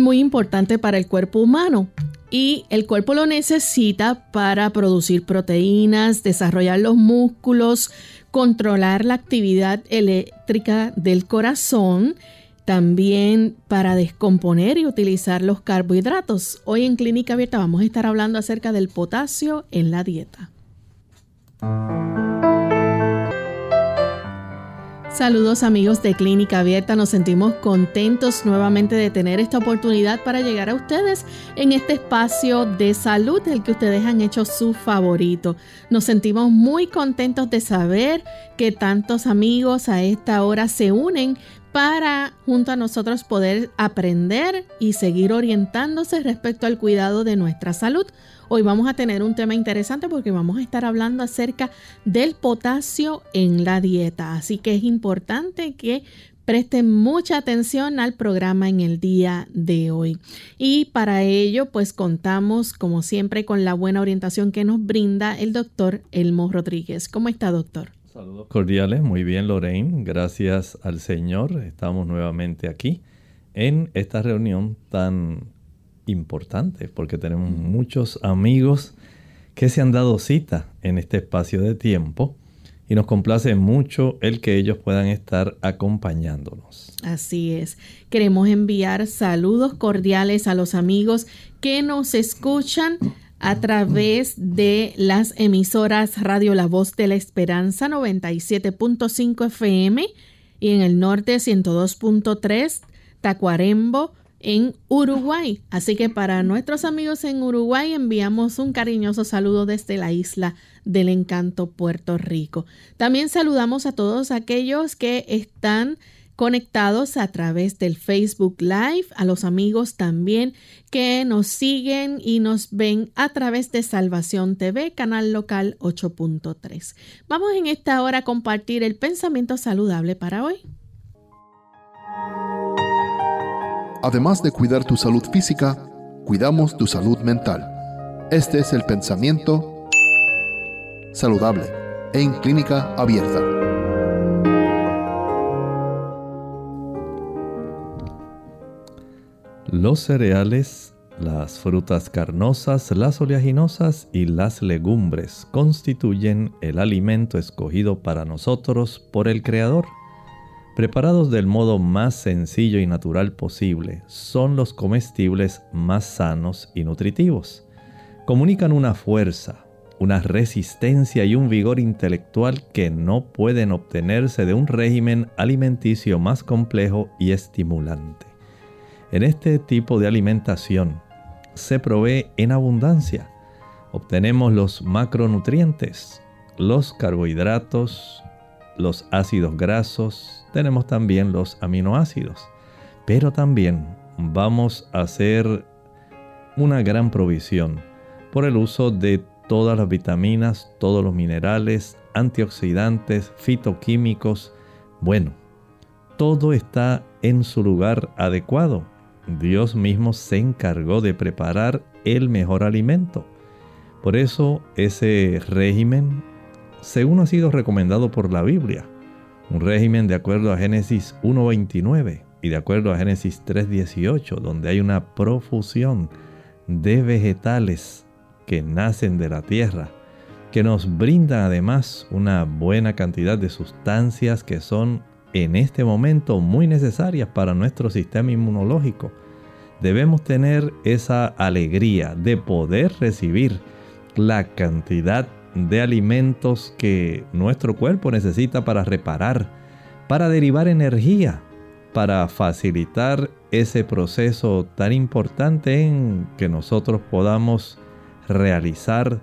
Muy importante para el cuerpo humano y el cuerpo lo necesita para producir proteínas, desarrollar los músculos, controlar la actividad eléctrica del corazón, también para descomponer y utilizar los carbohidratos. Hoy en Clínica Abierta vamos a estar hablando acerca del potasio en la dieta. Saludos amigos de Clínica Abierta, nos sentimos contentos nuevamente de tener esta oportunidad para llegar a ustedes en este espacio de salud del que ustedes han hecho su favorito. Nos sentimos muy contentos de saber que tantos amigos a esta hora se unen para junto a nosotros poder aprender y seguir orientándose respecto al cuidado de nuestra salud. Hoy vamos a tener un tema interesante porque vamos a estar hablando acerca del potasio en la dieta. Así que es importante que presten mucha atención al programa en el día de hoy. Y para ello, pues contamos, como siempre, con la buena orientación que nos brinda el doctor Elmo Rodríguez. ¿Cómo está, doctor? Saludos cordiales, muy bien, Lorraine. Gracias al Señor. Estamos nuevamente aquí en esta reunión tan importante porque tenemos muchos amigos que se han dado cita en este espacio de tiempo y nos complace mucho el que ellos puedan estar acompañándonos. Así es. Queremos enviar saludos cordiales a los amigos que nos escuchan a través de las emisoras Radio La Voz de la Esperanza 97.5 FM y en el norte 102.3 Tacuarembo, en Uruguay. Así que para nuestros amigos en Uruguay enviamos un cariñoso saludo desde la isla del encanto Puerto Rico. También saludamos a todos aquellos que están conectados a través del Facebook Live, a los amigos también que nos siguen y nos ven a través de Salvación TV, canal local 8.3. Vamos en esta hora a compartir el pensamiento saludable para hoy. Además de cuidar tu salud física, cuidamos tu salud mental. Este es el pensamiento saludable en clínica abierta. Los cereales, las frutas carnosas, las oleaginosas y las legumbres constituyen el alimento escogido para nosotros por el Creador preparados del modo más sencillo y natural posible, son los comestibles más sanos y nutritivos. Comunican una fuerza, una resistencia y un vigor intelectual que no pueden obtenerse de un régimen alimenticio más complejo y estimulante. En este tipo de alimentación se provee en abundancia. Obtenemos los macronutrientes, los carbohidratos, los ácidos grasos, tenemos también los aminoácidos. Pero también vamos a hacer una gran provisión por el uso de todas las vitaminas, todos los minerales, antioxidantes, fitoquímicos. Bueno, todo está en su lugar adecuado. Dios mismo se encargó de preparar el mejor alimento. Por eso ese régimen, según ha sido recomendado por la Biblia, un régimen de acuerdo a Génesis 1.29 y de acuerdo a Génesis 3.18, donde hay una profusión de vegetales que nacen de la tierra, que nos brindan además una buena cantidad de sustancias que son en este momento muy necesarias para nuestro sistema inmunológico. Debemos tener esa alegría de poder recibir la cantidad de alimentos que nuestro cuerpo necesita para reparar, para derivar energía, para facilitar ese proceso tan importante en que nosotros podamos realizar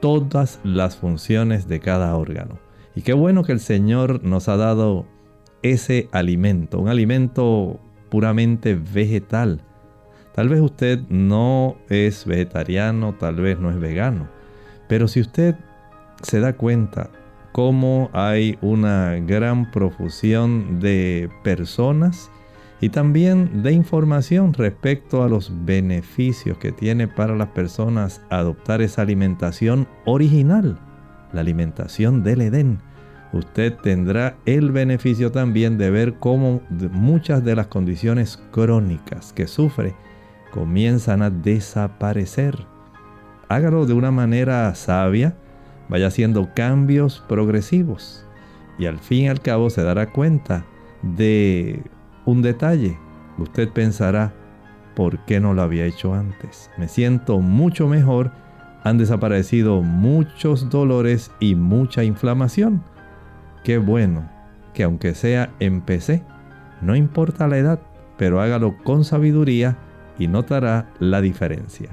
todas las funciones de cada órgano. Y qué bueno que el Señor nos ha dado ese alimento, un alimento puramente vegetal. Tal vez usted no es vegetariano, tal vez no es vegano, pero si usted se da cuenta cómo hay una gran profusión de personas y también de información respecto a los beneficios que tiene para las personas adoptar esa alimentación original, la alimentación del Edén. Usted tendrá el beneficio también de ver cómo muchas de las condiciones crónicas que sufre comienzan a desaparecer. Hágalo de una manera sabia, vaya haciendo cambios progresivos y al fin y al cabo se dará cuenta de un detalle. Usted pensará, ¿por qué no lo había hecho antes? Me siento mucho mejor, han desaparecido muchos dolores y mucha inflamación. Qué bueno que aunque sea en PC, no importa la edad, pero hágalo con sabiduría y notará la diferencia.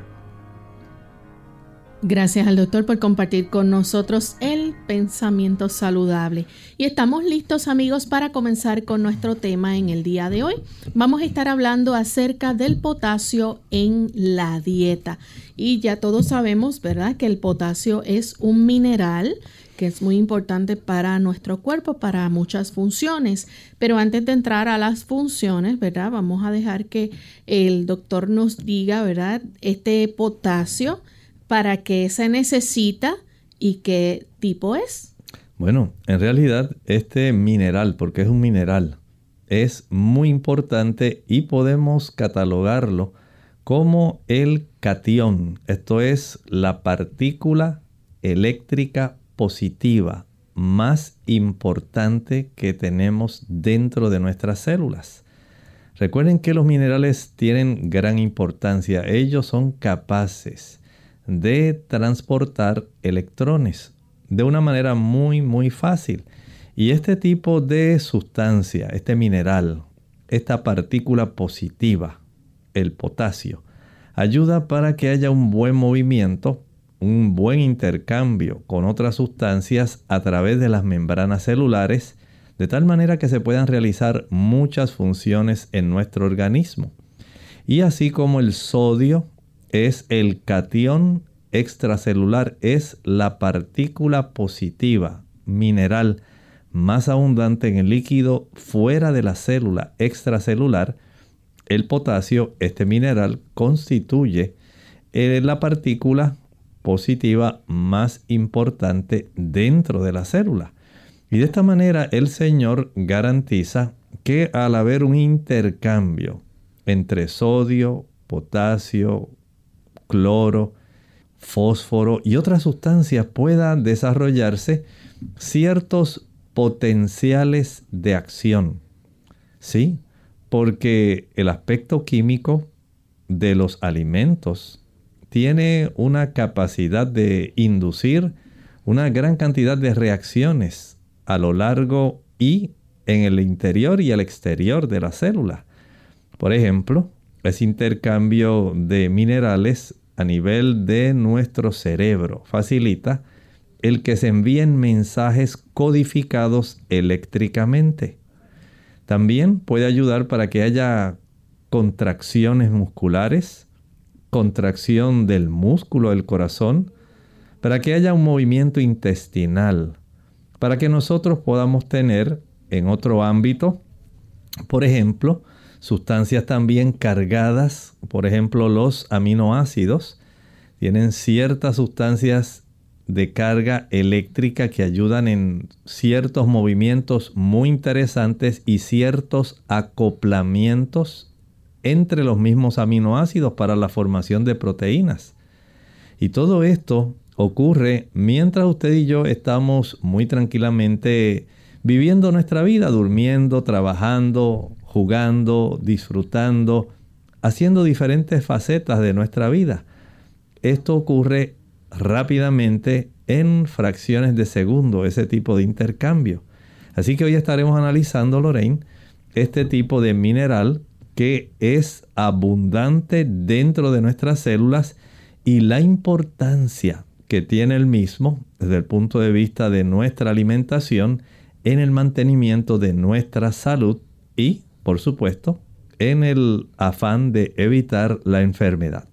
Gracias al doctor por compartir con nosotros el pensamiento saludable. Y estamos listos amigos para comenzar con nuestro tema en el día de hoy. Vamos a estar hablando acerca del potasio en la dieta. Y ya todos sabemos, ¿verdad?, que el potasio es un mineral que es muy importante para nuestro cuerpo, para muchas funciones. Pero antes de entrar a las funciones, ¿verdad? Vamos a dejar que el doctor nos diga, ¿verdad? Este potasio para qué se necesita y qué tipo es? Bueno, en realidad este mineral, porque es un mineral, es muy importante y podemos catalogarlo como el cation. Esto es la partícula eléctrica positiva más importante que tenemos dentro de nuestras células. Recuerden que los minerales tienen gran importancia. Ellos son capaces de transportar electrones de una manera muy muy fácil. Y este tipo de sustancia, este mineral, esta partícula positiva, el potasio, ayuda para que haya un buen movimiento, un buen intercambio con otras sustancias a través de las membranas celulares, de tal manera que se puedan realizar muchas funciones en nuestro organismo. Y así como el sodio es el cation extracelular, es la partícula positiva mineral más abundante en el líquido fuera de la célula extracelular. El potasio, este mineral, constituye eh, la partícula positiva más importante dentro de la célula. Y de esta manera el Señor garantiza que al haber un intercambio entre sodio, potasio, cloro, fósforo y otras sustancias puedan desarrollarse ciertos potenciales de acción. ¿Sí? Porque el aspecto químico de los alimentos tiene una capacidad de inducir una gran cantidad de reacciones a lo largo y en el interior y el exterior de la célula. Por ejemplo, ese intercambio de minerales a nivel de nuestro cerebro facilita el que se envíen mensajes codificados eléctricamente. También puede ayudar para que haya contracciones musculares, contracción del músculo del corazón, para que haya un movimiento intestinal, para que nosotros podamos tener en otro ámbito, por ejemplo, sustancias también cargadas, por ejemplo los aminoácidos, tienen ciertas sustancias de carga eléctrica que ayudan en ciertos movimientos muy interesantes y ciertos acoplamientos entre los mismos aminoácidos para la formación de proteínas. Y todo esto ocurre mientras usted y yo estamos muy tranquilamente viviendo nuestra vida, durmiendo, trabajando, jugando, disfrutando, haciendo diferentes facetas de nuestra vida. Esto ocurre rápidamente en fracciones de segundo, ese tipo de intercambio. Así que hoy estaremos analizando, Lorraine, este tipo de mineral que es abundante dentro de nuestras células y la importancia que tiene el mismo desde el punto de vista de nuestra alimentación en el mantenimiento de nuestra salud y, por supuesto, en el afán de evitar la enfermedad.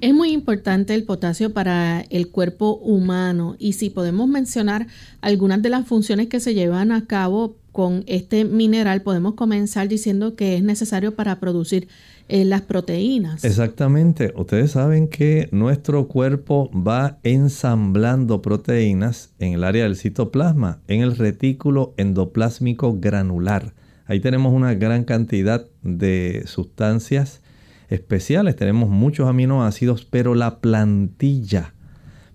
Es muy importante el potasio para el cuerpo humano y si podemos mencionar algunas de las funciones que se llevan a cabo con este mineral, podemos comenzar diciendo que es necesario para producir eh, las proteínas. Exactamente. Ustedes saben que nuestro cuerpo va ensamblando proteínas en el área del citoplasma, en el retículo endoplásmico granular. Ahí tenemos una gran cantidad de sustancias especiales, tenemos muchos aminoácidos, pero la plantilla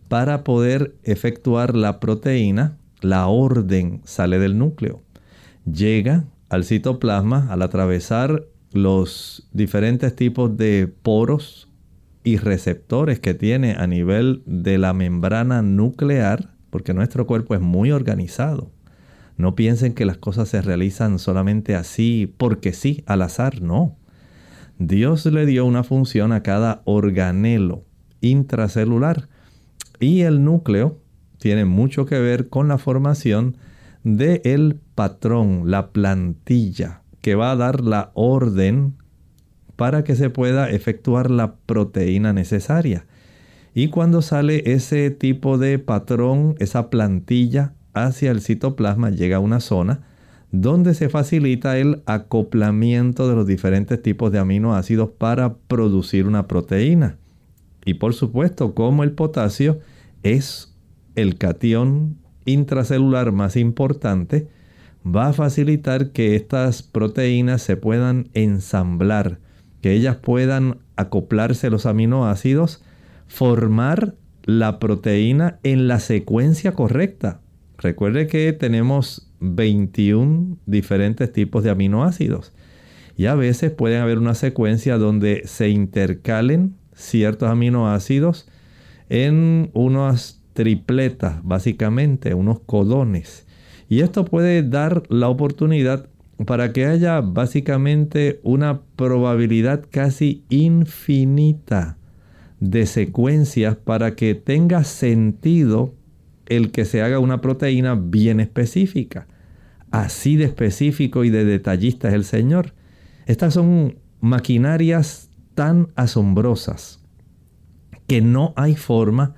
para poder efectuar la proteína, la orden sale del núcleo, llega al citoplasma al atravesar los diferentes tipos de poros y receptores que tiene a nivel de la membrana nuclear, porque nuestro cuerpo es muy organizado. No piensen que las cosas se realizan solamente así, porque sí, al azar, no. Dios le dio una función a cada organelo intracelular y el núcleo tiene mucho que ver con la formación del el patrón, la plantilla que va a dar la orden para que se pueda efectuar la proteína necesaria. Y cuando sale ese tipo de patrón, esa plantilla hacia el citoplasma, llega a una zona donde se facilita el acoplamiento de los diferentes tipos de aminoácidos para producir una proteína. Y por supuesto, como el potasio es el catión intracelular más importante, va a facilitar que estas proteínas se puedan ensamblar, que ellas puedan acoplarse los aminoácidos, formar la proteína en la secuencia correcta. Recuerde que tenemos 21 diferentes tipos de aminoácidos y a veces pueden haber una secuencia donde se intercalen ciertos aminoácidos en unas tripletas, básicamente, unos codones. Y esto puede dar la oportunidad para que haya básicamente una probabilidad casi infinita de secuencias para que tenga sentido el que se haga una proteína bien específica. Así de específico y de detallista es el Señor. Estas son maquinarias tan asombrosas que no hay forma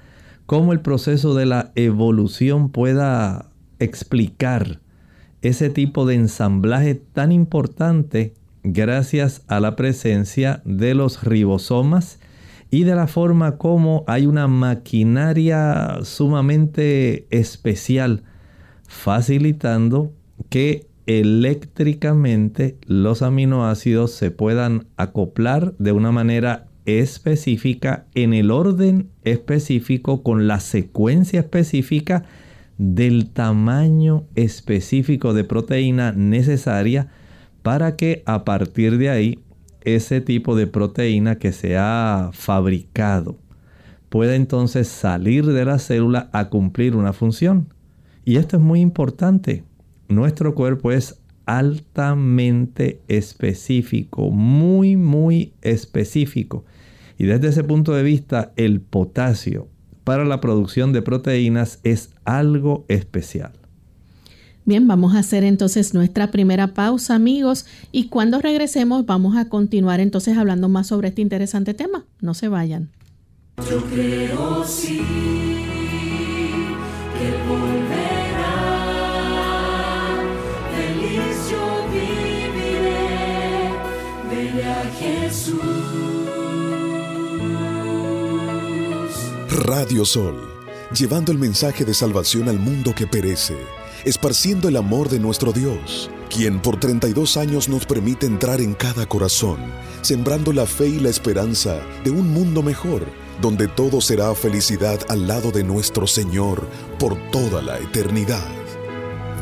como el proceso de la evolución pueda explicar ese tipo de ensamblaje tan importante gracias a la presencia de los ribosomas y de la forma como hay una maquinaria sumamente especial facilitando que eléctricamente los aminoácidos se puedan acoplar de una manera específica en el orden específico con la secuencia específica del tamaño específico de proteína necesaria para que a partir de ahí ese tipo de proteína que se ha fabricado pueda entonces salir de la célula a cumplir una función. Y esto es muy importante. Nuestro cuerpo es altamente específico, muy, muy específico. Y desde ese punto de vista, el potasio para la producción de proteínas es algo especial. Bien, vamos a hacer entonces nuestra primera pausa, amigos, y cuando regresemos vamos a continuar entonces hablando más sobre este interesante tema. No se vayan. Yo creo sí Radio Sol, llevando el mensaje de salvación al mundo que perece, esparciendo el amor de nuestro Dios, quien por 32 años nos permite entrar en cada corazón, sembrando la fe y la esperanza de un mundo mejor, donde todo será felicidad al lado de nuestro Señor por toda la eternidad.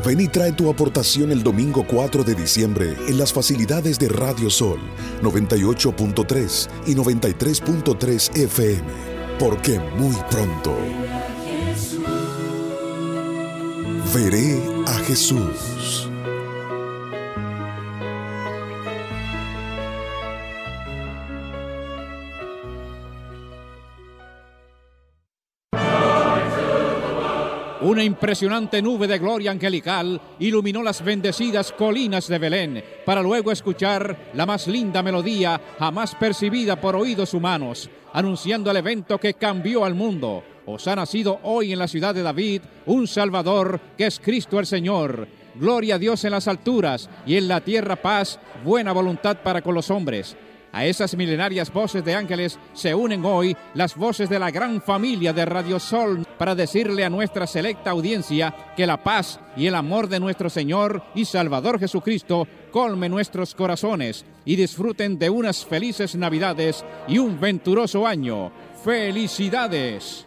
Ven y trae tu aportación el domingo 4 de diciembre en las facilidades de Radio Sol 98.3 y 93.3 FM porque muy pronto veré a Jesús. Una impresionante nube de gloria angelical iluminó las bendecidas colinas de Belén para luego escuchar la más linda melodía jamás percibida por oídos humanos, anunciando el evento que cambió al mundo. Os ha nacido hoy en la ciudad de David un Salvador que es Cristo el Señor. Gloria a Dios en las alturas y en la tierra paz, buena voluntad para con los hombres. A esas milenarias voces de ángeles se unen hoy las voces de la gran familia de Radio Sol para decirle a nuestra selecta audiencia que la paz y el amor de nuestro Señor y Salvador Jesucristo colme nuestros corazones y disfruten de unas felices Navidades y un venturoso año. ¡Felicidades!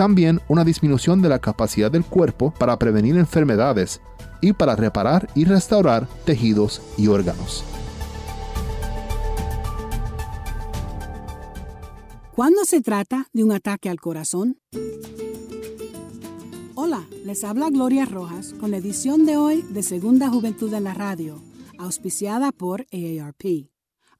también una disminución de la capacidad del cuerpo para prevenir enfermedades y para reparar y restaurar tejidos y órganos. ¿Cuándo se trata de un ataque al corazón? Hola, les habla Gloria Rojas con la edición de hoy de Segunda Juventud en la Radio, auspiciada por AARP.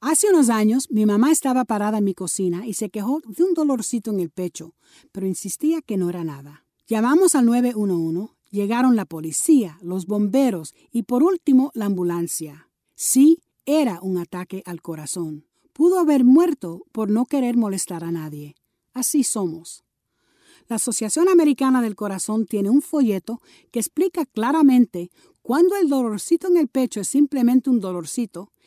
Hace unos años mi mamá estaba parada en mi cocina y se quejó de un dolorcito en el pecho, pero insistía que no era nada. Llamamos al 911, llegaron la policía, los bomberos y por último la ambulancia. Sí, era un ataque al corazón. Pudo haber muerto por no querer molestar a nadie. Así somos. La Asociación Americana del Corazón tiene un folleto que explica claramente cuándo el dolorcito en el pecho es simplemente un dolorcito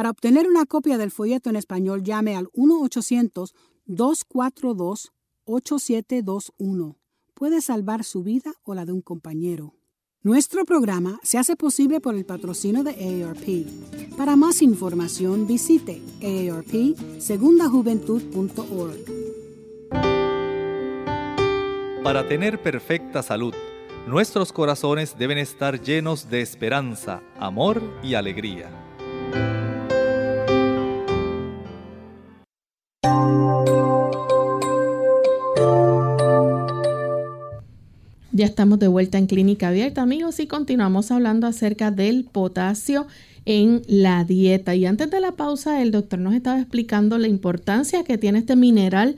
Para obtener una copia del folleto en español, llame al 1-800-242-8721. Puede salvar su vida o la de un compañero. Nuestro programa se hace posible por el patrocinio de AARP. Para más información visite aarpsegundajuventud.org. Para tener perfecta salud, nuestros corazones deben estar llenos de esperanza, amor y alegría. Ya estamos de vuelta en Clínica Abierta, amigos, y continuamos hablando acerca del potasio en la dieta. Y antes de la pausa, el doctor nos estaba explicando la importancia que tiene este mineral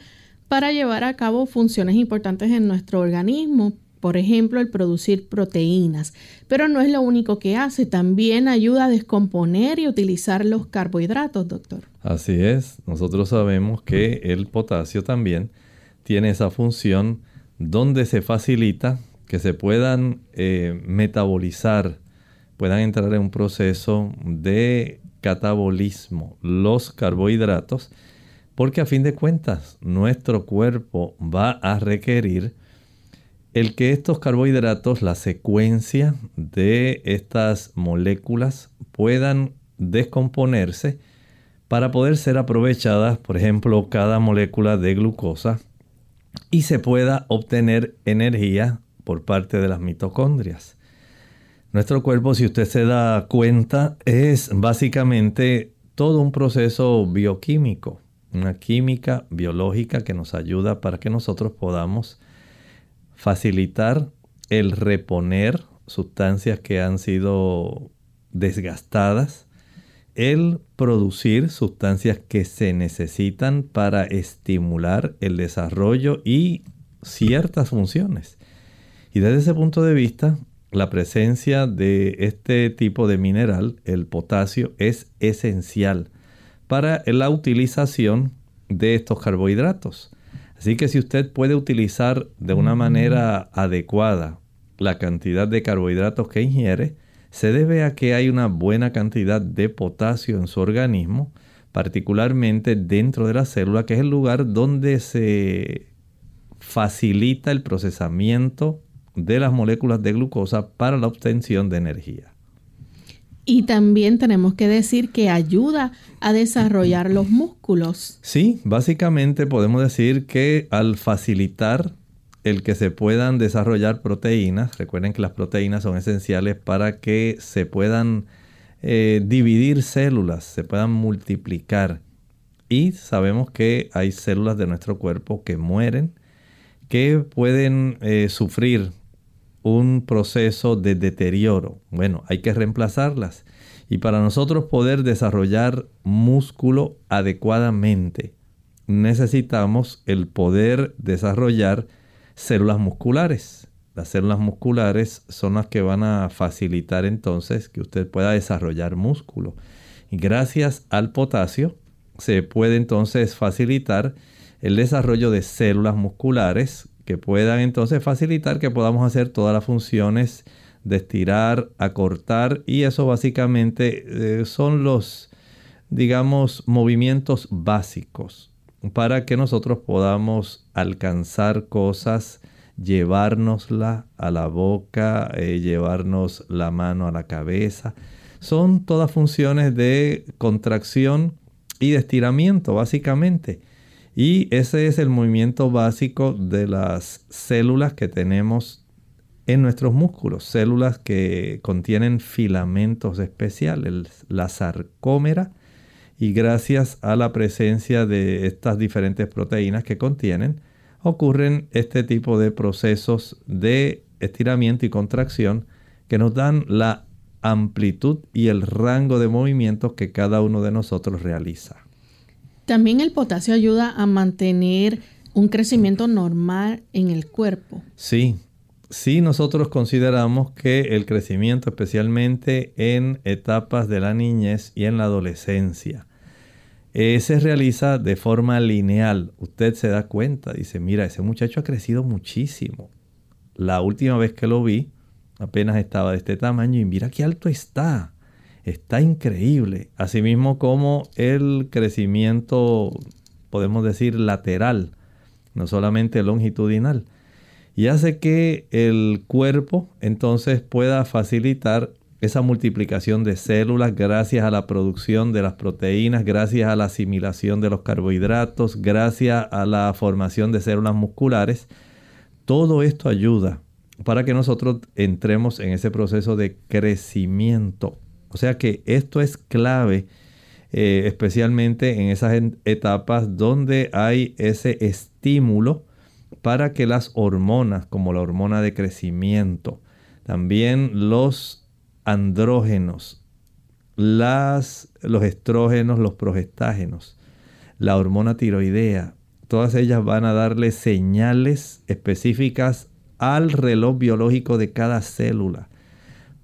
para llevar a cabo funciones importantes en nuestro organismo. Por ejemplo, el producir proteínas. Pero no es lo único que hace, también ayuda a descomponer y utilizar los carbohidratos, doctor. Así es, nosotros sabemos que el potasio también tiene esa función donde se facilita que se puedan eh, metabolizar, puedan entrar en un proceso de catabolismo los carbohidratos, porque a fin de cuentas nuestro cuerpo va a requerir el que estos carbohidratos, la secuencia de estas moléculas puedan descomponerse para poder ser aprovechadas, por ejemplo, cada molécula de glucosa y se pueda obtener energía por parte de las mitocondrias. Nuestro cuerpo, si usted se da cuenta, es básicamente todo un proceso bioquímico, una química biológica que nos ayuda para que nosotros podamos facilitar el reponer sustancias que han sido desgastadas, el producir sustancias que se necesitan para estimular el desarrollo y ciertas funciones. Y desde ese punto de vista, la presencia de este tipo de mineral, el potasio, es esencial para la utilización de estos carbohidratos. Así que si usted puede utilizar de una manera adecuada la cantidad de carbohidratos que ingiere, se debe a que hay una buena cantidad de potasio en su organismo, particularmente dentro de la célula, que es el lugar donde se facilita el procesamiento de las moléculas de glucosa para la obtención de energía. Y también tenemos que decir que ayuda a desarrollar los músculos. Sí, básicamente podemos decir que al facilitar el que se puedan desarrollar proteínas, recuerden que las proteínas son esenciales para que se puedan eh, dividir células, se puedan multiplicar. Y sabemos que hay células de nuestro cuerpo que mueren, que pueden eh, sufrir un proceso de deterioro. Bueno, hay que reemplazarlas. Y para nosotros poder desarrollar músculo adecuadamente, necesitamos el poder desarrollar células musculares. Las células musculares son las que van a facilitar entonces que usted pueda desarrollar músculo. Y gracias al potasio se puede entonces facilitar el desarrollo de células musculares que puedan entonces facilitar que podamos hacer todas las funciones de estirar, acortar y eso básicamente eh, son los, digamos, movimientos básicos para que nosotros podamos alcanzar cosas, llevárnosla a la boca, eh, llevarnos la mano a la cabeza. Son todas funciones de contracción y de estiramiento, básicamente. Y ese es el movimiento básico de las células que tenemos en nuestros músculos, células que contienen filamentos especiales, la sarcómera, y gracias a la presencia de estas diferentes proteínas que contienen, ocurren este tipo de procesos de estiramiento y contracción que nos dan la amplitud y el rango de movimientos que cada uno de nosotros realiza. También el potasio ayuda a mantener un crecimiento normal en el cuerpo. Sí, sí nosotros consideramos que el crecimiento, especialmente en etapas de la niñez y en la adolescencia, eh, se realiza de forma lineal. Usted se da cuenta, dice, mira, ese muchacho ha crecido muchísimo. La última vez que lo vi, apenas estaba de este tamaño y mira qué alto está está increíble. Asimismo como el crecimiento, podemos decir, lateral, no solamente longitudinal. Y hace que el cuerpo entonces pueda facilitar esa multiplicación de células gracias a la producción de las proteínas, gracias a la asimilación de los carbohidratos, gracias a la formación de células musculares. Todo esto ayuda para que nosotros entremos en ese proceso de crecimiento o sea que esto es clave, eh, especialmente en esas etapas donde hay ese estímulo para que las hormonas, como la hormona de crecimiento, también los andrógenos, las, los estrógenos, los progestágenos, la hormona tiroidea, todas ellas van a darle señales específicas al reloj biológico de cada célula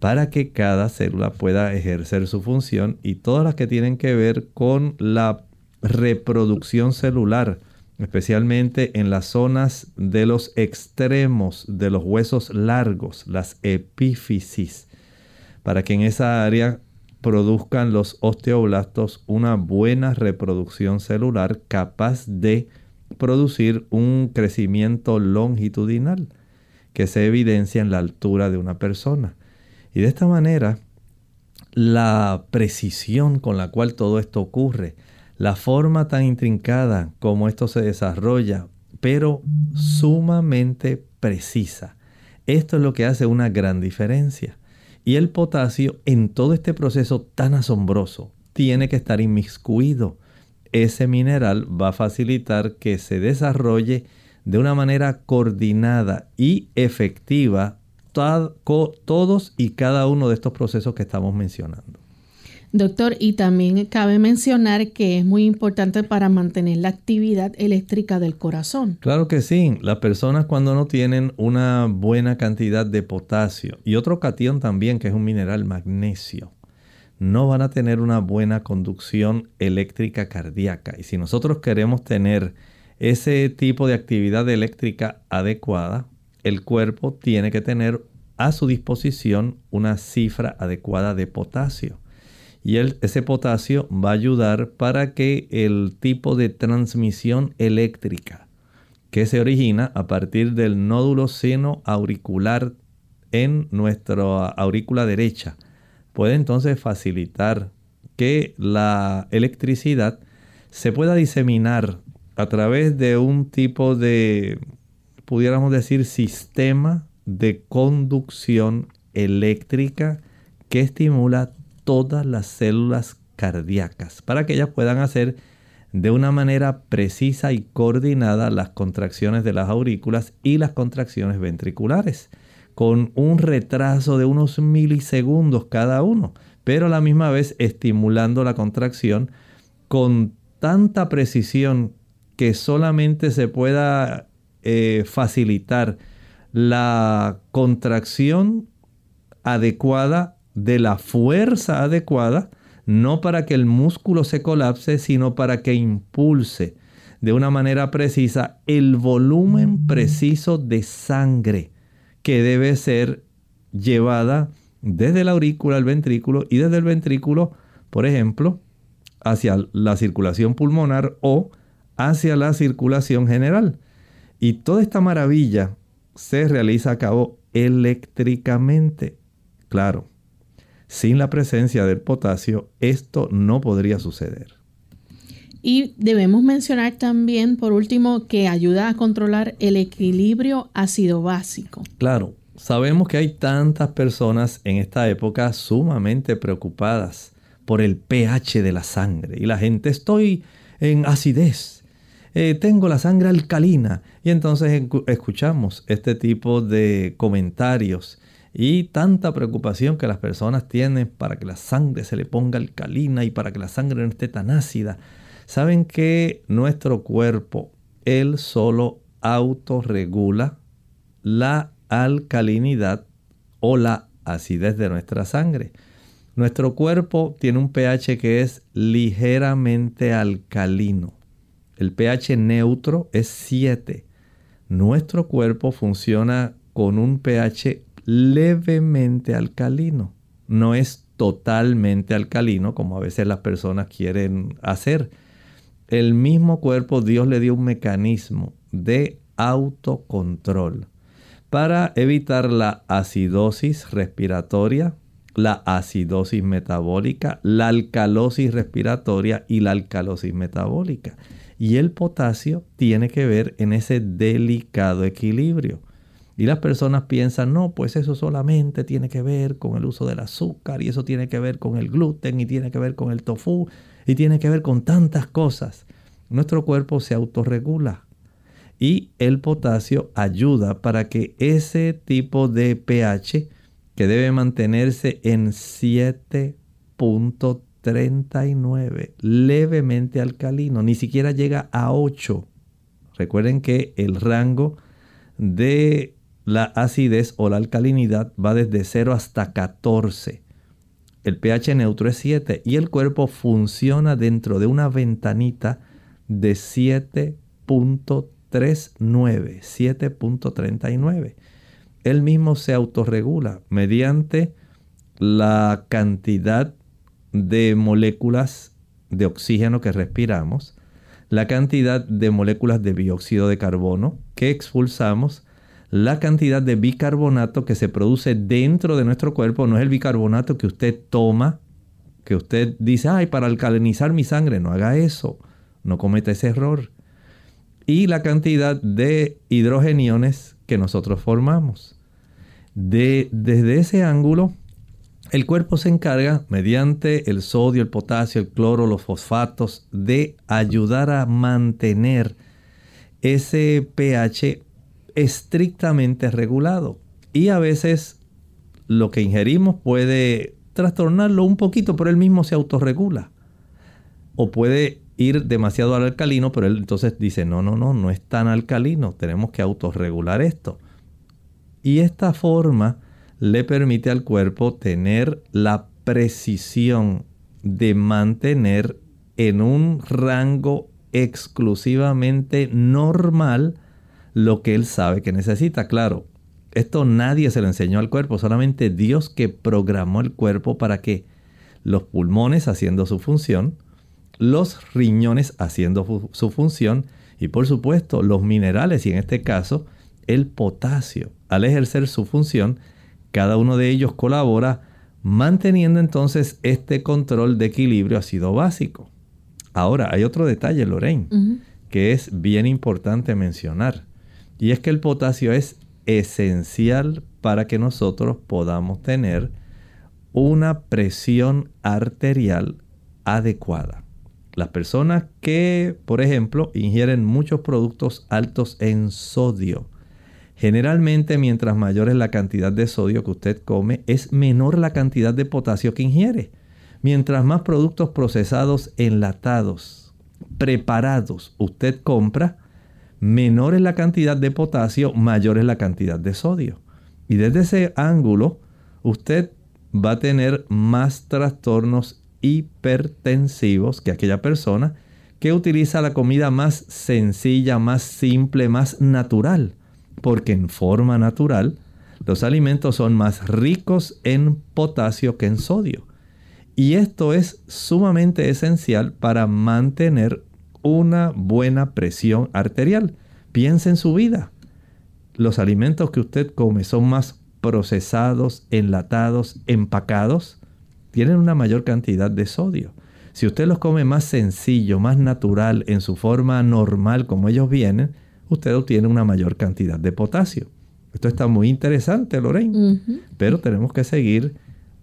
para que cada célula pueda ejercer su función y todas las que tienen que ver con la reproducción celular, especialmente en las zonas de los extremos de los huesos largos, las epífisis, para que en esa área produzcan los osteoblastos una buena reproducción celular capaz de producir un crecimiento longitudinal que se evidencia en la altura de una persona. Y de esta manera, la precisión con la cual todo esto ocurre, la forma tan intrincada como esto se desarrolla, pero sumamente precisa. Esto es lo que hace una gran diferencia. Y el potasio en todo este proceso tan asombroso tiene que estar inmiscuido. Ese mineral va a facilitar que se desarrolle de una manera coordinada y efectiva todos y cada uno de estos procesos que estamos mencionando. Doctor, y también cabe mencionar que es muy importante para mantener la actividad eléctrica del corazón. Claro que sí. Las personas cuando no tienen una buena cantidad de potasio y otro cation también, que es un mineral magnesio, no van a tener una buena conducción eléctrica cardíaca. Y si nosotros queremos tener ese tipo de actividad eléctrica adecuada, el cuerpo tiene que tener a su disposición una cifra adecuada de potasio. Y ese potasio va a ayudar para que el tipo de transmisión eléctrica que se origina a partir del nódulo seno auricular en nuestra aurícula derecha puede entonces facilitar que la electricidad se pueda diseminar a través de un tipo de, pudiéramos decir, sistema de conducción eléctrica que estimula todas las células cardíacas para que ellas puedan hacer de una manera precisa y coordinada las contracciones de las aurículas y las contracciones ventriculares, con un retraso de unos milisegundos cada uno, pero a la misma vez estimulando la contracción con tanta precisión que solamente se pueda eh, facilitar la contracción adecuada de la fuerza adecuada, no para que el músculo se colapse, sino para que impulse de una manera precisa el volumen preciso de sangre que debe ser llevada desde la aurícula al ventrículo y desde el ventrículo, por ejemplo, hacia la circulación pulmonar o hacia la circulación general. Y toda esta maravilla se realiza a cabo eléctricamente. Claro, sin la presencia del potasio, esto no podría suceder. Y debemos mencionar también, por último, que ayuda a controlar el equilibrio ácido básico. Claro, sabemos que hay tantas personas en esta época sumamente preocupadas por el pH de la sangre. Y la gente, estoy en acidez, eh, tengo la sangre alcalina. Y entonces escuchamos este tipo de comentarios y tanta preocupación que las personas tienen para que la sangre se le ponga alcalina y para que la sangre no esté tan ácida. Saben que nuestro cuerpo, él solo autorregula la alcalinidad o la acidez de nuestra sangre. Nuestro cuerpo tiene un pH que es ligeramente alcalino. El pH neutro es 7. Nuestro cuerpo funciona con un pH levemente alcalino. No es totalmente alcalino como a veces las personas quieren hacer. El mismo cuerpo Dios le dio un mecanismo de autocontrol para evitar la acidosis respiratoria, la acidosis metabólica, la alcalosis respiratoria y la alcalosis metabólica. Y el potasio tiene que ver en ese delicado equilibrio. Y las personas piensan, no, pues eso solamente tiene que ver con el uso del azúcar y eso tiene que ver con el gluten y tiene que ver con el tofu y tiene que ver con tantas cosas. Nuestro cuerpo se autorregula y el potasio ayuda para que ese tipo de pH que debe mantenerse en 7.3 39, levemente alcalino, ni siquiera llega a 8. Recuerden que el rango de la acidez o la alcalinidad va desde 0 hasta 14. El pH neutro es 7 y el cuerpo funciona dentro de una ventanita de 7.39, 7.39. Él mismo se autorregula mediante la cantidad de moléculas de oxígeno que respiramos, la cantidad de moléculas de dióxido de carbono que expulsamos, la cantidad de bicarbonato que se produce dentro de nuestro cuerpo, no es el bicarbonato que usted toma, que usted dice, ay, para alcalinizar mi sangre, no haga eso, no cometa ese error. Y la cantidad de hidrogeniones que nosotros formamos. De, desde ese ángulo, el cuerpo se encarga, mediante el sodio, el potasio, el cloro, los fosfatos, de ayudar a mantener ese pH estrictamente regulado. Y a veces lo que ingerimos puede trastornarlo un poquito, pero él mismo se autorregula. O puede ir demasiado al alcalino, pero él entonces dice, no, no, no, no es tan alcalino, tenemos que autorregular esto. Y esta forma le permite al cuerpo tener la precisión de mantener en un rango exclusivamente normal lo que él sabe que necesita. Claro, esto nadie se lo enseñó al cuerpo, solamente Dios que programó el cuerpo para que los pulmones haciendo su función, los riñones haciendo su función y por supuesto los minerales y en este caso el potasio. Al ejercer su función, cada uno de ellos colabora manteniendo entonces este control de equilibrio ácido básico. Ahora, hay otro detalle, Lorraine, que es bien importante mencionar, y es que el potasio es esencial para que nosotros podamos tener una presión arterial adecuada. Las personas que, por ejemplo, ingieren muchos productos altos en sodio, generalmente mientras mayor es la cantidad de sodio que usted come, es menor la cantidad de potasio que ingiere. Mientras más productos procesados enlatados, preparados usted compra, menor es la cantidad de potasio, mayor es la cantidad de sodio. Y desde ese ángulo, usted va a tener más trastornos hipertensivos que aquella persona que utiliza la comida más sencilla, más simple, más natural. Porque en forma natural, los alimentos son más ricos en potasio que en sodio. Y esto es sumamente esencial para mantener una buena presión arterial. Piense en su vida. Los alimentos que usted come son más procesados, enlatados, empacados, tienen una mayor cantidad de sodio. Si usted los come más sencillo, más natural, en su forma normal como ellos vienen, usted obtiene una mayor cantidad de potasio. Esto está muy interesante, Lorraine, pero tenemos que seguir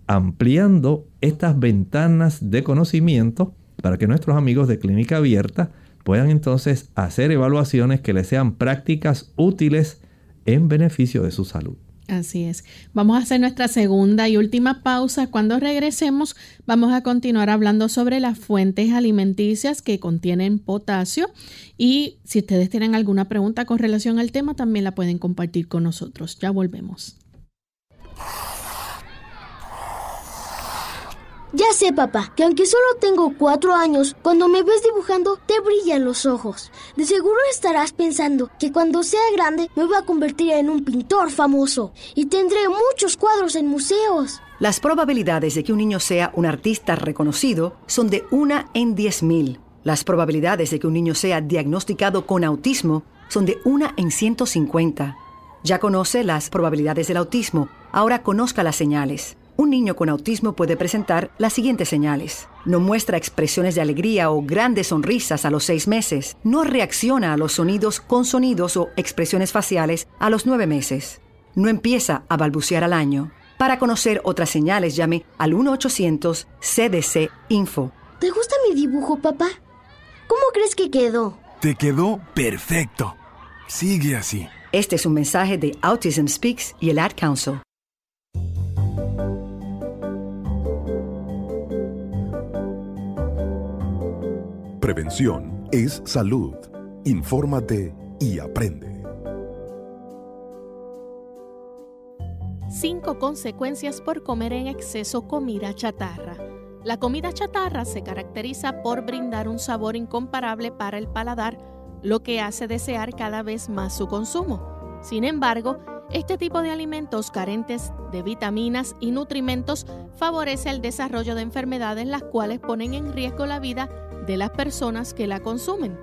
ampliando estas ventanas de conocimiento para que nuestros amigos de clínica abierta puedan entonces hacer evaluaciones que les sean prácticas útiles en beneficio de su salud. Así es. Vamos a hacer nuestra segunda y última pausa. Cuando regresemos vamos a continuar hablando sobre las fuentes alimenticias que contienen potasio y si ustedes tienen alguna pregunta con relación al tema también la pueden compartir con nosotros. Ya volvemos. Ya sé, papá, que aunque solo tengo cuatro años, cuando me ves dibujando te brillan los ojos. De seguro estarás pensando que cuando sea grande me voy a convertir en un pintor famoso y tendré muchos cuadros en museos. Las probabilidades de que un niño sea un artista reconocido son de una en diez mil. Las probabilidades de que un niño sea diagnosticado con autismo son de una en 150. Ya conoce las probabilidades del autismo, ahora conozca las señales. Un niño con autismo puede presentar las siguientes señales. No muestra expresiones de alegría o grandes sonrisas a los seis meses. No reacciona a los sonidos con sonidos o expresiones faciales a los nueve meses. No empieza a balbucear al año. Para conocer otras señales, llame al 1-800-CDC-INFO. ¿Te gusta mi dibujo, papá? ¿Cómo crees que quedó? Te quedó perfecto. Sigue así. Este es un mensaje de Autism Speaks y el Ad Council. Prevención es salud. Infórmate y aprende. Cinco consecuencias por comer en exceso comida chatarra. La comida chatarra se caracteriza por brindar un sabor incomparable para el paladar, lo que hace desear cada vez más su consumo. Sin embargo, este tipo de alimentos carentes de vitaminas y nutrimentos favorece el desarrollo de enfermedades las cuales ponen en riesgo la vida de las personas que la consumen.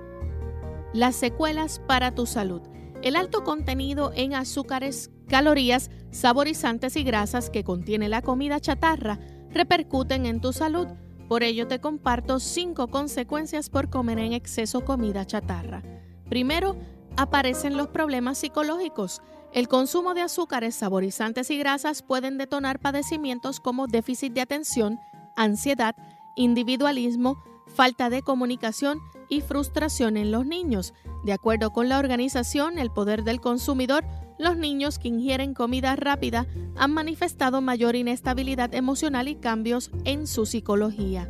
Las secuelas para tu salud. El alto contenido en azúcares, calorías, saborizantes y grasas que contiene la comida chatarra repercuten en tu salud. Por ello te comparto cinco consecuencias por comer en exceso comida chatarra. Primero, aparecen los problemas psicológicos. El consumo de azúcares, saborizantes y grasas pueden detonar padecimientos como déficit de atención, ansiedad, individualismo, falta de comunicación y frustración en los niños. De acuerdo con la organización El Poder del Consumidor, los niños que ingieren comida rápida han manifestado mayor inestabilidad emocional y cambios en su psicología.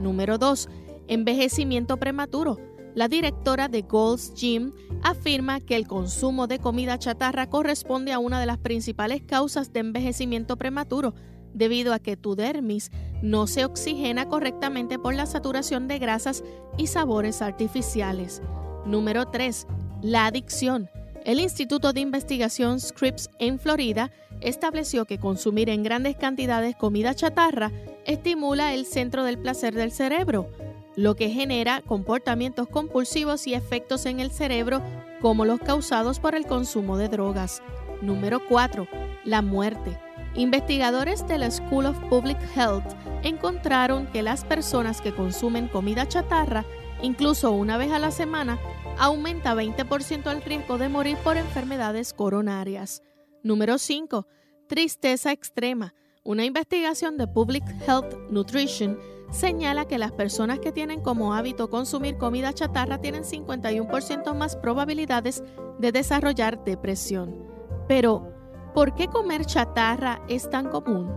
Número 2. Envejecimiento prematuro. La directora de Gold's Gym afirma que el consumo de comida chatarra corresponde a una de las principales causas de envejecimiento prematuro, debido a que tu dermis no se oxigena correctamente por la saturación de grasas y sabores artificiales. Número 3. La adicción. El Instituto de Investigación Scripps en Florida estableció que consumir en grandes cantidades comida chatarra estimula el centro del placer del cerebro, lo que genera comportamientos compulsivos y efectos en el cerebro como los causados por el consumo de drogas. Número 4. La muerte. Investigadores de la School of Public Health encontraron que las personas que consumen comida chatarra, incluso una vez a la semana, aumenta 20% el riesgo de morir por enfermedades coronarias. Número 5. Tristeza extrema. Una investigación de Public Health Nutrition señala que las personas que tienen como hábito consumir comida chatarra tienen 51% más probabilidades de desarrollar depresión. Pero, ¿por qué comer chatarra es tan común?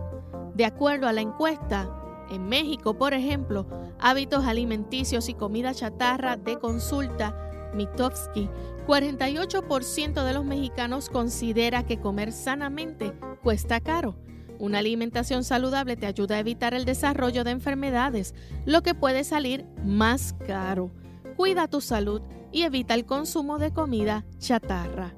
De acuerdo a la encuesta, en México, por ejemplo, hábitos alimenticios y comida chatarra de consulta Mitofsky, 48% de los mexicanos considera que comer sanamente cuesta caro. Una alimentación saludable te ayuda a evitar el desarrollo de enfermedades, lo que puede salir más caro. Cuida tu salud y evita el consumo de comida chatarra.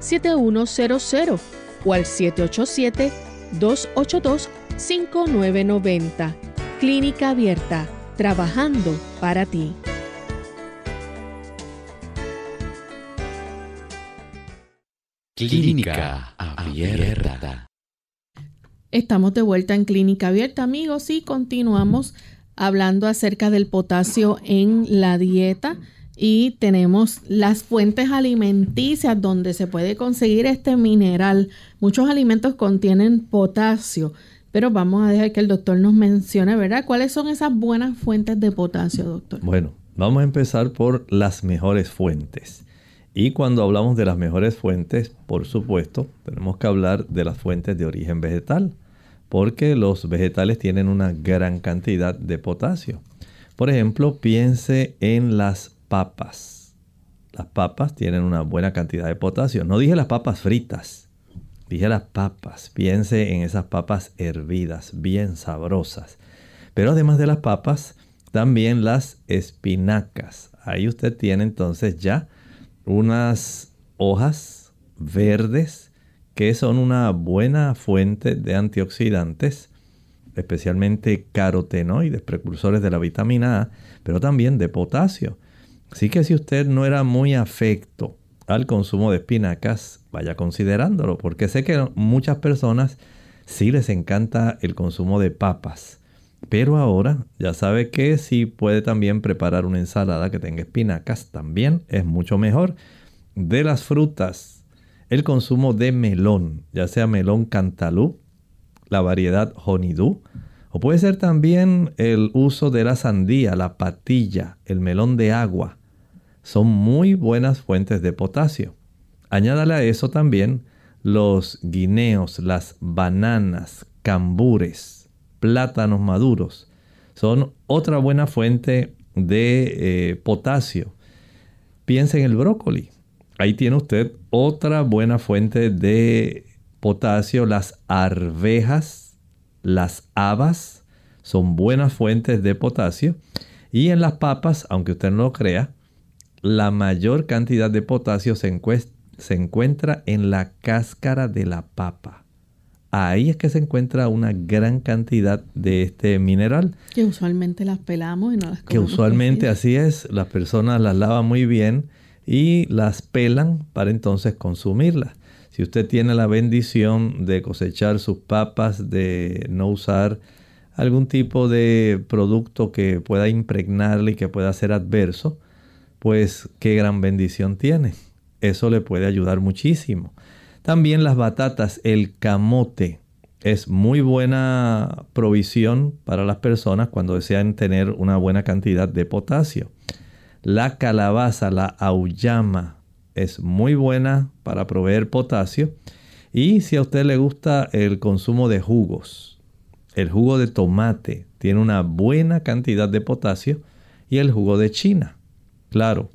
787-763-7100 o al 787-282-5990. Clínica Abierta, trabajando para ti. Clínica Abierta. Estamos de vuelta en Clínica Abierta, amigos, y continuamos hablando acerca del potasio en la dieta. Y tenemos las fuentes alimenticias donde se puede conseguir este mineral. Muchos alimentos contienen potasio, pero vamos a dejar que el doctor nos mencione, ¿verdad? ¿Cuáles son esas buenas fuentes de potasio, doctor? Bueno, vamos a empezar por las mejores fuentes. Y cuando hablamos de las mejores fuentes, por supuesto, tenemos que hablar de las fuentes de origen vegetal, porque los vegetales tienen una gran cantidad de potasio. Por ejemplo, piense en las papas. Las papas tienen una buena cantidad de potasio. No dije las papas fritas, dije las papas. Piense en esas papas hervidas, bien sabrosas. Pero además de las papas, también las espinacas. Ahí usted tiene entonces ya unas hojas verdes que son una buena fuente de antioxidantes, especialmente carotenoides, precursores de la vitamina A, pero también de potasio. Así que si usted no era muy afecto al consumo de espinacas, vaya considerándolo, porque sé que muchas personas sí les encanta el consumo de papas. Pero ahora ya sabe que si puede también preparar una ensalada que tenga espinacas, también es mucho mejor. De las frutas, el consumo de melón, ya sea melón cantalú, la variedad honeydew, o puede ser también el uso de la sandía, la patilla, el melón de agua. Son muy buenas fuentes de potasio. Añádale a eso también los guineos, las bananas, cambures, plátanos maduros. Son otra buena fuente de eh, potasio. Piense en el brócoli. Ahí tiene usted otra buena fuente de potasio. Las arvejas, las habas son buenas fuentes de potasio. Y en las papas, aunque usted no lo crea, la mayor cantidad de potasio se, se encuentra en la cáscara de la papa ahí es que se encuentra una gran cantidad de este mineral. Que usualmente las pelamos y no las comemos. Que usualmente así es, las personas las lavan muy bien y las pelan para entonces consumirlas. Si usted tiene la bendición de cosechar sus papas, de no usar algún tipo de producto que pueda impregnarle y que pueda ser adverso, pues qué gran bendición tiene. Eso le puede ayudar muchísimo. También las batatas, el camote, es muy buena provisión para las personas cuando desean tener una buena cantidad de potasio. La calabaza, la auyama, es muy buena para proveer potasio. Y si a usted le gusta el consumo de jugos, el jugo de tomate tiene una buena cantidad de potasio y el jugo de china. Claro,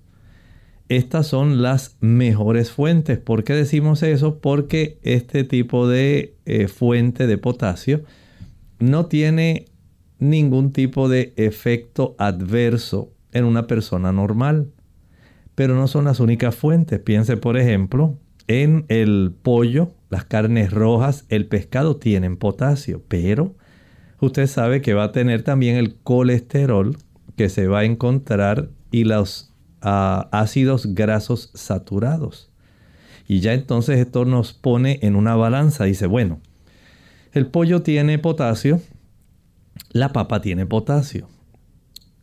estas son las mejores fuentes. ¿Por qué decimos eso? Porque este tipo de eh, fuente de potasio no tiene ningún tipo de efecto adverso en una persona normal. Pero no son las únicas fuentes. Piense, por ejemplo, en el pollo, las carnes rojas, el pescado tienen potasio, pero usted sabe que va a tener también el colesterol que se va a encontrar y los ácidos grasos saturados. Y ya entonces esto nos pone en una balanza. Dice, bueno, el pollo tiene potasio, la papa tiene potasio.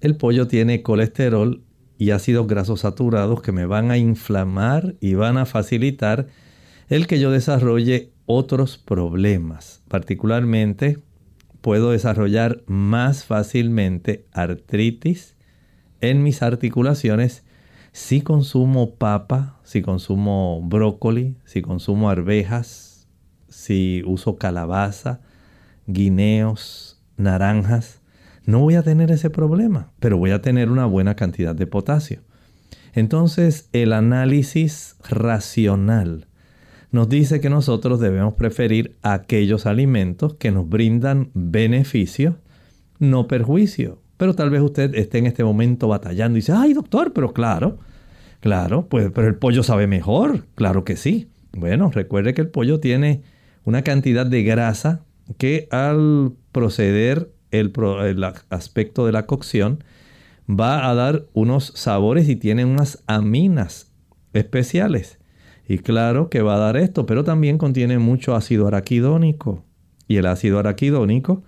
El pollo tiene colesterol y ácidos grasos saturados que me van a inflamar y van a facilitar el que yo desarrolle otros problemas. Particularmente puedo desarrollar más fácilmente artritis en mis articulaciones si consumo papa, si consumo brócoli, si consumo arvejas, si uso calabaza, guineos, naranjas, no voy a tener ese problema, pero voy a tener una buena cantidad de potasio. Entonces, el análisis racional nos dice que nosotros debemos preferir aquellos alimentos que nos brindan beneficio, no perjuicio. Pero tal vez usted esté en este momento batallando y dice, ay doctor, pero claro, claro, pues, pero el pollo sabe mejor, claro que sí. Bueno, recuerde que el pollo tiene una cantidad de grasa que al proceder el, el aspecto de la cocción va a dar unos sabores y tiene unas aminas especiales. Y claro que va a dar esto, pero también contiene mucho ácido araquidónico. Y el ácido araquidónico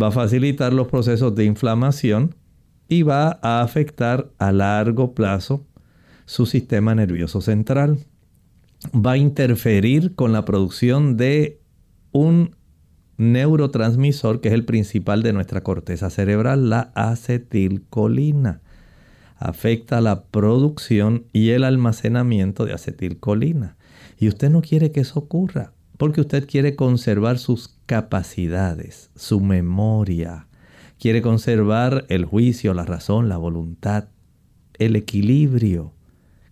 va a facilitar los procesos de inflamación y va a afectar a largo plazo su sistema nervioso central. Va a interferir con la producción de un neurotransmisor que es el principal de nuestra corteza cerebral, la acetilcolina. Afecta la producción y el almacenamiento de acetilcolina. Y usted no quiere que eso ocurra porque usted quiere conservar sus capacidades, su memoria, quiere conservar el juicio, la razón, la voluntad, el equilibrio,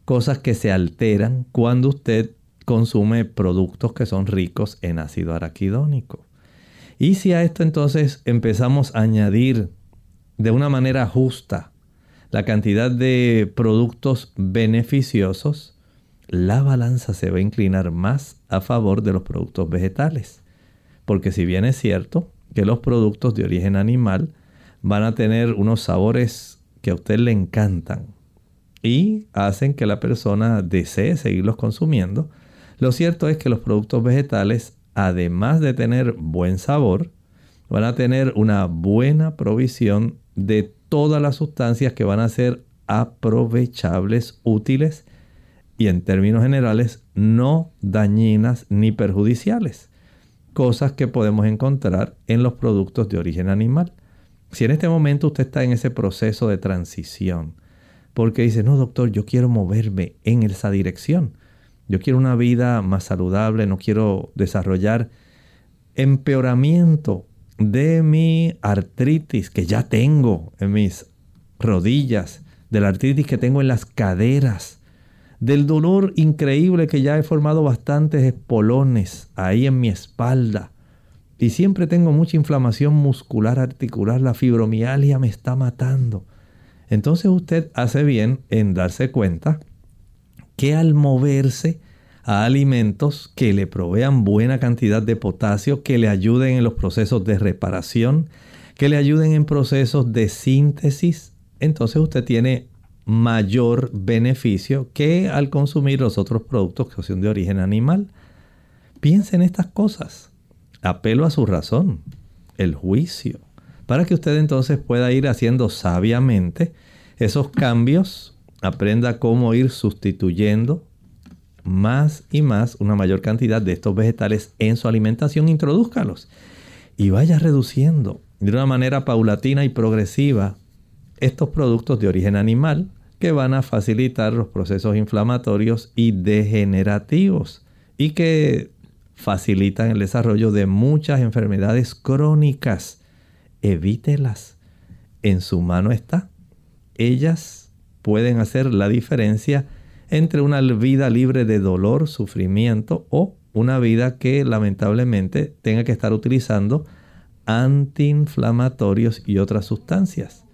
cosas que se alteran cuando usted consume productos que son ricos en ácido araquidónico. Y si a esto entonces empezamos a añadir de una manera justa la cantidad de productos beneficiosos, la balanza se va a inclinar más a favor de los productos vegetales. Porque si bien es cierto que los productos de origen animal van a tener unos sabores que a usted le encantan y hacen que la persona desee seguirlos consumiendo, lo cierto es que los productos vegetales, además de tener buen sabor, van a tener una buena provisión de todas las sustancias que van a ser aprovechables, útiles y en términos generales no dañinas ni perjudiciales. Cosas que podemos encontrar en los productos de origen animal. Si en este momento usted está en ese proceso de transición, porque dice, no doctor, yo quiero moverme en esa dirección. Yo quiero una vida más saludable, no quiero desarrollar empeoramiento de mi artritis que ya tengo en mis rodillas, de la artritis que tengo en las caderas, del dolor increíble que ya he formado bastantes espolones ahí en mi espalda. Y siempre tengo mucha inflamación muscular articular, la fibromialgia me está matando. Entonces usted hace bien en darse cuenta que al moverse a alimentos que le provean buena cantidad de potasio, que le ayuden en los procesos de reparación, que le ayuden en procesos de síntesis, entonces usted tiene mayor beneficio que al consumir los otros productos que son de origen animal. Piense en estas cosas. Apelo a su razón, el juicio, para que usted entonces pueda ir haciendo sabiamente esos cambios, aprenda cómo ir sustituyendo más y más una mayor cantidad de estos vegetales en su alimentación, introduzcalos y vaya reduciendo de una manera paulatina y progresiva estos productos de origen animal que van a facilitar los procesos inflamatorios y degenerativos y que facilitan el desarrollo de muchas enfermedades crónicas. Evítelas. En su mano está. Ellas pueden hacer la diferencia entre una vida libre de dolor, sufrimiento o una vida que lamentablemente tenga que estar utilizando antiinflamatorios y otras sustancias.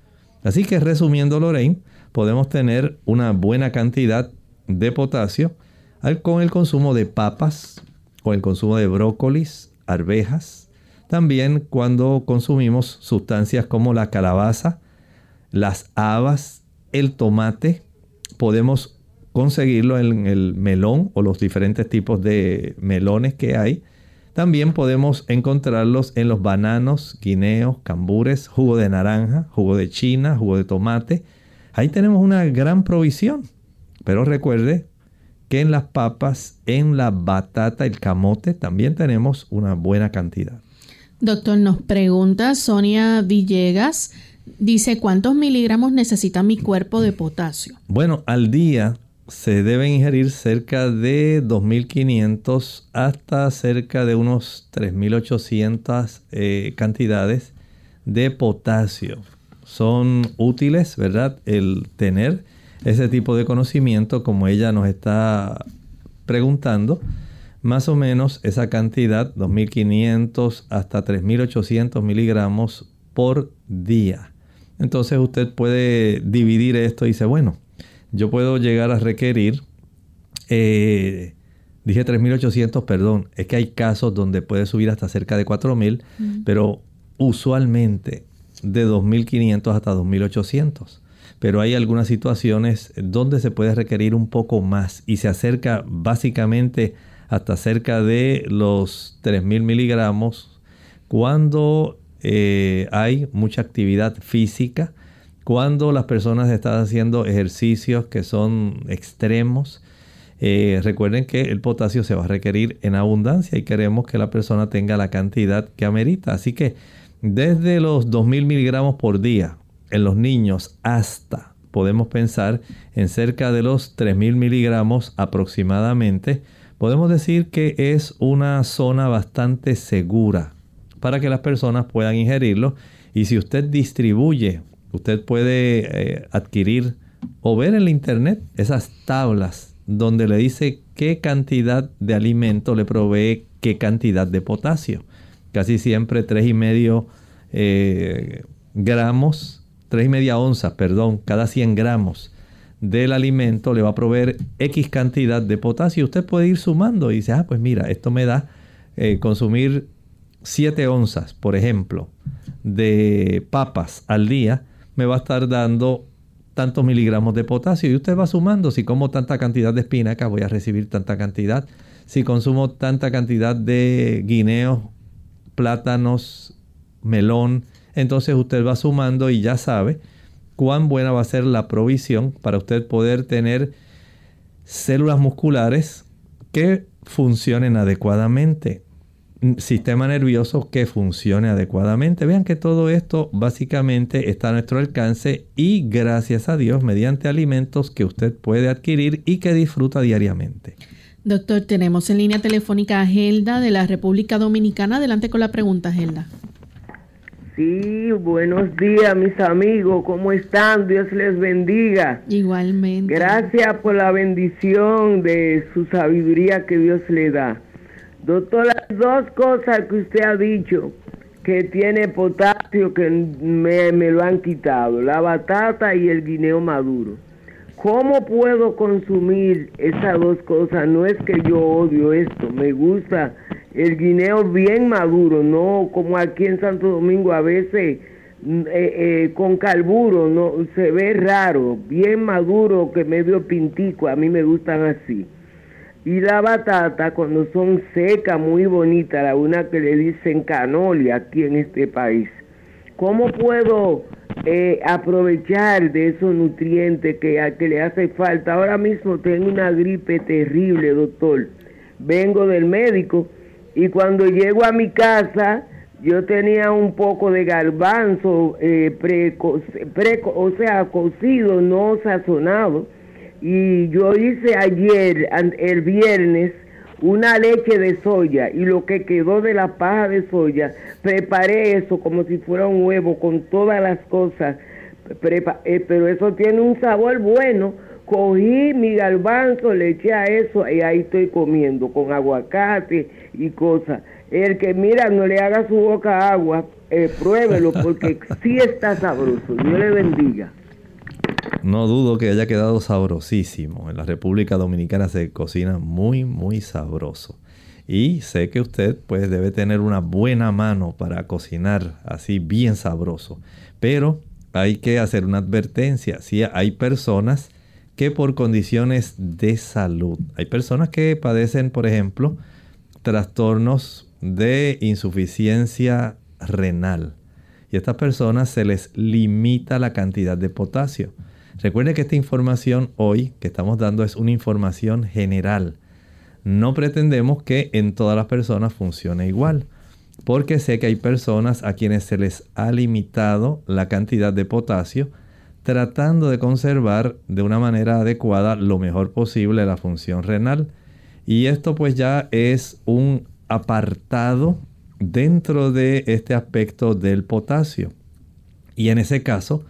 Así que resumiendo Lorraine, podemos tener una buena cantidad de potasio con el consumo de papas, con el consumo de brócolis, arvejas, también cuando consumimos sustancias como la calabaza, las habas, el tomate, podemos conseguirlo en el melón o los diferentes tipos de melones que hay. También podemos encontrarlos en los bananos, guineos, cambures, jugo de naranja, jugo de china, jugo de tomate. Ahí tenemos una gran provisión. Pero recuerde que en las papas, en la batata, el camote, también tenemos una buena cantidad. Doctor, nos pregunta Sonia Villegas, dice, ¿cuántos miligramos necesita mi cuerpo de potasio? Bueno, al día se deben ingerir cerca de 2.500 hasta cerca de unos 3.800 eh, cantidades de potasio. Son útiles, ¿verdad? El tener ese tipo de conocimiento como ella nos está preguntando. Más o menos esa cantidad, 2.500 hasta 3.800 miligramos por día. Entonces usted puede dividir esto y dice, bueno, yo puedo llegar a requerir, eh, dije 3.800, perdón, es que hay casos donde puede subir hasta cerca de 4.000, pero usualmente de 2.500 hasta 2.800 pero hay algunas situaciones donde se puede requerir un poco más y se acerca básicamente hasta cerca de los 3.000 miligramos cuando eh, hay mucha actividad física, cuando las personas están haciendo ejercicios que son extremos. Eh, recuerden que el potasio se va a requerir en abundancia y queremos que la persona tenga la cantidad que amerita. Así que desde los 2.000 miligramos por día en los niños hasta, podemos pensar, en cerca de los 3.000 miligramos aproximadamente, podemos decir que es una zona bastante segura para que las personas puedan ingerirlo. Y si usted distribuye, usted puede eh, adquirir o ver en la internet esas tablas donde le dice qué cantidad de alimento le provee qué cantidad de potasio. Casi siempre 3,5 y medio eh, gramos tres y media onzas, perdón, cada 100 gramos del alimento le va a proveer X cantidad de potasio. Usted puede ir sumando y dice, ah, pues mira, esto me da eh, consumir 7 onzas, por ejemplo, de papas al día, me va a estar dando tantos miligramos de potasio. Y usted va sumando, si como tanta cantidad de espinaca, voy a recibir tanta cantidad. Si consumo tanta cantidad de guineos, plátanos, melón, entonces usted va sumando y ya sabe cuán buena va a ser la provisión para usted poder tener células musculares que funcionen adecuadamente, sistema nervioso que funcione adecuadamente. Vean que todo esto básicamente está a nuestro alcance y gracias a Dios mediante alimentos que usted puede adquirir y que disfruta diariamente. Doctor, tenemos en línea telefónica a Gelda de la República Dominicana. Adelante con la pregunta, Gelda. Sí, buenos días mis amigos, ¿cómo están? Dios les bendiga. Igualmente. Gracias por la bendición de su sabiduría que Dios le da. Doctor, las dos cosas que usted ha dicho que tiene potasio que me, me lo han quitado, la batata y el guineo maduro. ¿Cómo puedo consumir esas dos cosas? No es que yo odio esto, me gusta el guineo bien maduro, no como aquí en Santo Domingo a veces mm, eh, eh, con carburo, no se ve raro, bien maduro que medio pintico, a mí me gustan así. Y la batata cuando son secas, muy bonitas, la una que le dicen canolia aquí en este país. ¿Cómo puedo eh, aprovechar de esos nutrientes que, a, que le hace falta. Ahora mismo tengo una gripe terrible, doctor. Vengo del médico y cuando llego a mi casa, yo tenía un poco de garbanzo, eh, o sea, cocido, no sazonado. Y yo hice ayer, el viernes, una leche de soya y lo que quedó de la paja de soya, preparé eso como si fuera un huevo con todas las cosas, eh, pero eso tiene un sabor bueno. Cogí mi garbanzo, le eché a eso y ahí estoy comiendo con aguacate y cosas. El que mira, no le haga su boca agua, eh, pruébelo porque sí está sabroso. Dios le bendiga. No dudo que haya quedado sabrosísimo. En la República Dominicana se cocina muy, muy sabroso. Y sé que usted pues debe tener una buena mano para cocinar así bien sabroso. Pero hay que hacer una advertencia. Si hay personas que por condiciones de salud, hay personas que padecen, por ejemplo, trastornos de insuficiencia renal. Y a estas personas se les limita la cantidad de potasio. Recuerde que esta información hoy que estamos dando es una información general. No pretendemos que en todas las personas funcione igual, porque sé que hay personas a quienes se les ha limitado la cantidad de potasio, tratando de conservar de una manera adecuada lo mejor posible la función renal. Y esto pues ya es un apartado dentro de este aspecto del potasio. Y en ese caso,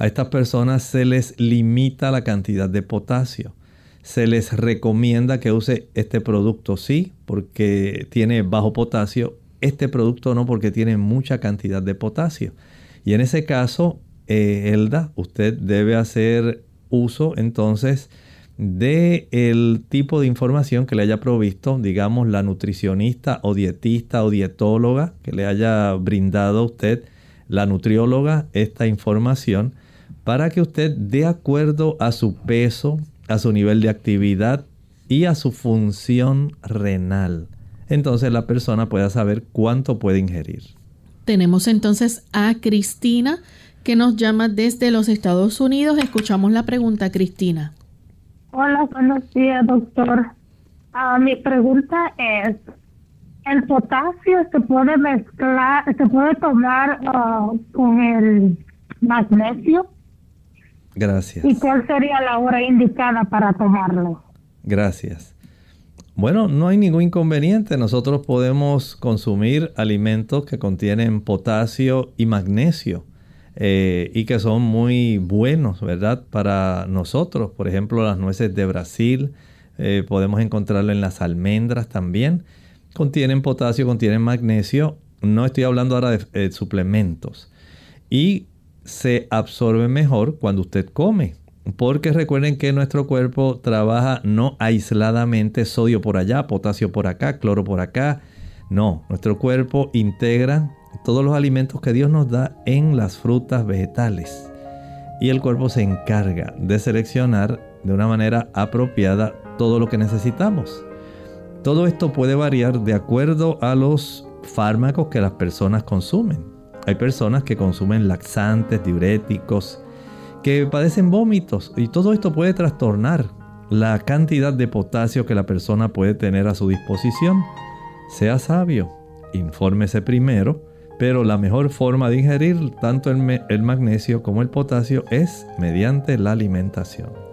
a estas personas se les limita la cantidad de potasio. Se les recomienda que use este producto sí, porque tiene bajo potasio. Este producto no, porque tiene mucha cantidad de potasio. Y en ese caso, eh, Elda, usted debe hacer uso entonces de el tipo de información que le haya provisto, digamos, la nutricionista o dietista o dietóloga que le haya brindado a usted, la nutrióloga, esta información para que usted, de acuerdo a su peso, a su nivel de actividad y a su función renal, entonces la persona pueda saber cuánto puede ingerir. Tenemos entonces a Cristina que nos llama desde los Estados Unidos. Escuchamos la pregunta, Cristina. Hola, buenos días, doctor. Ah, mi pregunta es, ¿el potasio se puede mezclar, se puede tomar ah, con el magnesio? Gracias. ¿Y cuál sería la hora indicada para tomarlo? Gracias. Bueno, no hay ningún inconveniente. Nosotros podemos consumir alimentos que contienen potasio y magnesio eh, y que son muy buenos, ¿verdad? Para nosotros. Por ejemplo, las nueces de Brasil, eh, podemos encontrarlo en las almendras también. Contienen potasio, contienen magnesio. No estoy hablando ahora de eh, suplementos. Y se absorbe mejor cuando usted come. Porque recuerden que nuestro cuerpo trabaja no aisladamente sodio por allá, potasio por acá, cloro por acá. No, nuestro cuerpo integra todos los alimentos que Dios nos da en las frutas vegetales. Y el cuerpo se encarga de seleccionar de una manera apropiada todo lo que necesitamos. Todo esto puede variar de acuerdo a los fármacos que las personas consumen. Hay personas que consumen laxantes, diuréticos, que padecen vómitos y todo esto puede trastornar la cantidad de potasio que la persona puede tener a su disposición. Sea sabio, infórmese primero, pero la mejor forma de ingerir tanto el, el magnesio como el potasio es mediante la alimentación.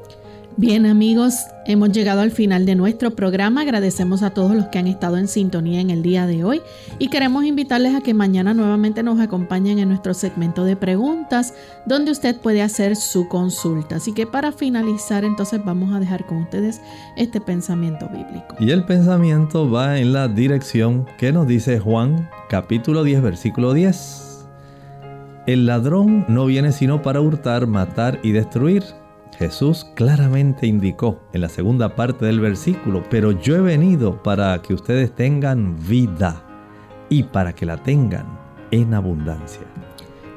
Bien amigos, hemos llegado al final de nuestro programa. Agradecemos a todos los que han estado en sintonía en el día de hoy y queremos invitarles a que mañana nuevamente nos acompañen en nuestro segmento de preguntas donde usted puede hacer su consulta. Así que para finalizar entonces vamos a dejar con ustedes este pensamiento bíblico. Y el pensamiento va en la dirección que nos dice Juan capítulo 10 versículo 10. El ladrón no viene sino para hurtar, matar y destruir. Jesús claramente indicó en la segunda parte del versículo, pero yo he venido para que ustedes tengan vida y para que la tengan en abundancia.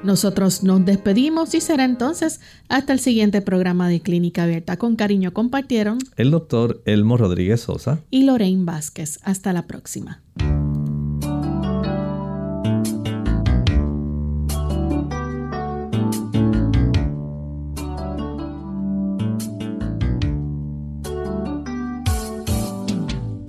Nosotros nos despedimos y será entonces hasta el siguiente programa de Clínica Abierta. Con cariño compartieron el doctor Elmo Rodríguez Sosa y Lorraine Vázquez. Hasta la próxima.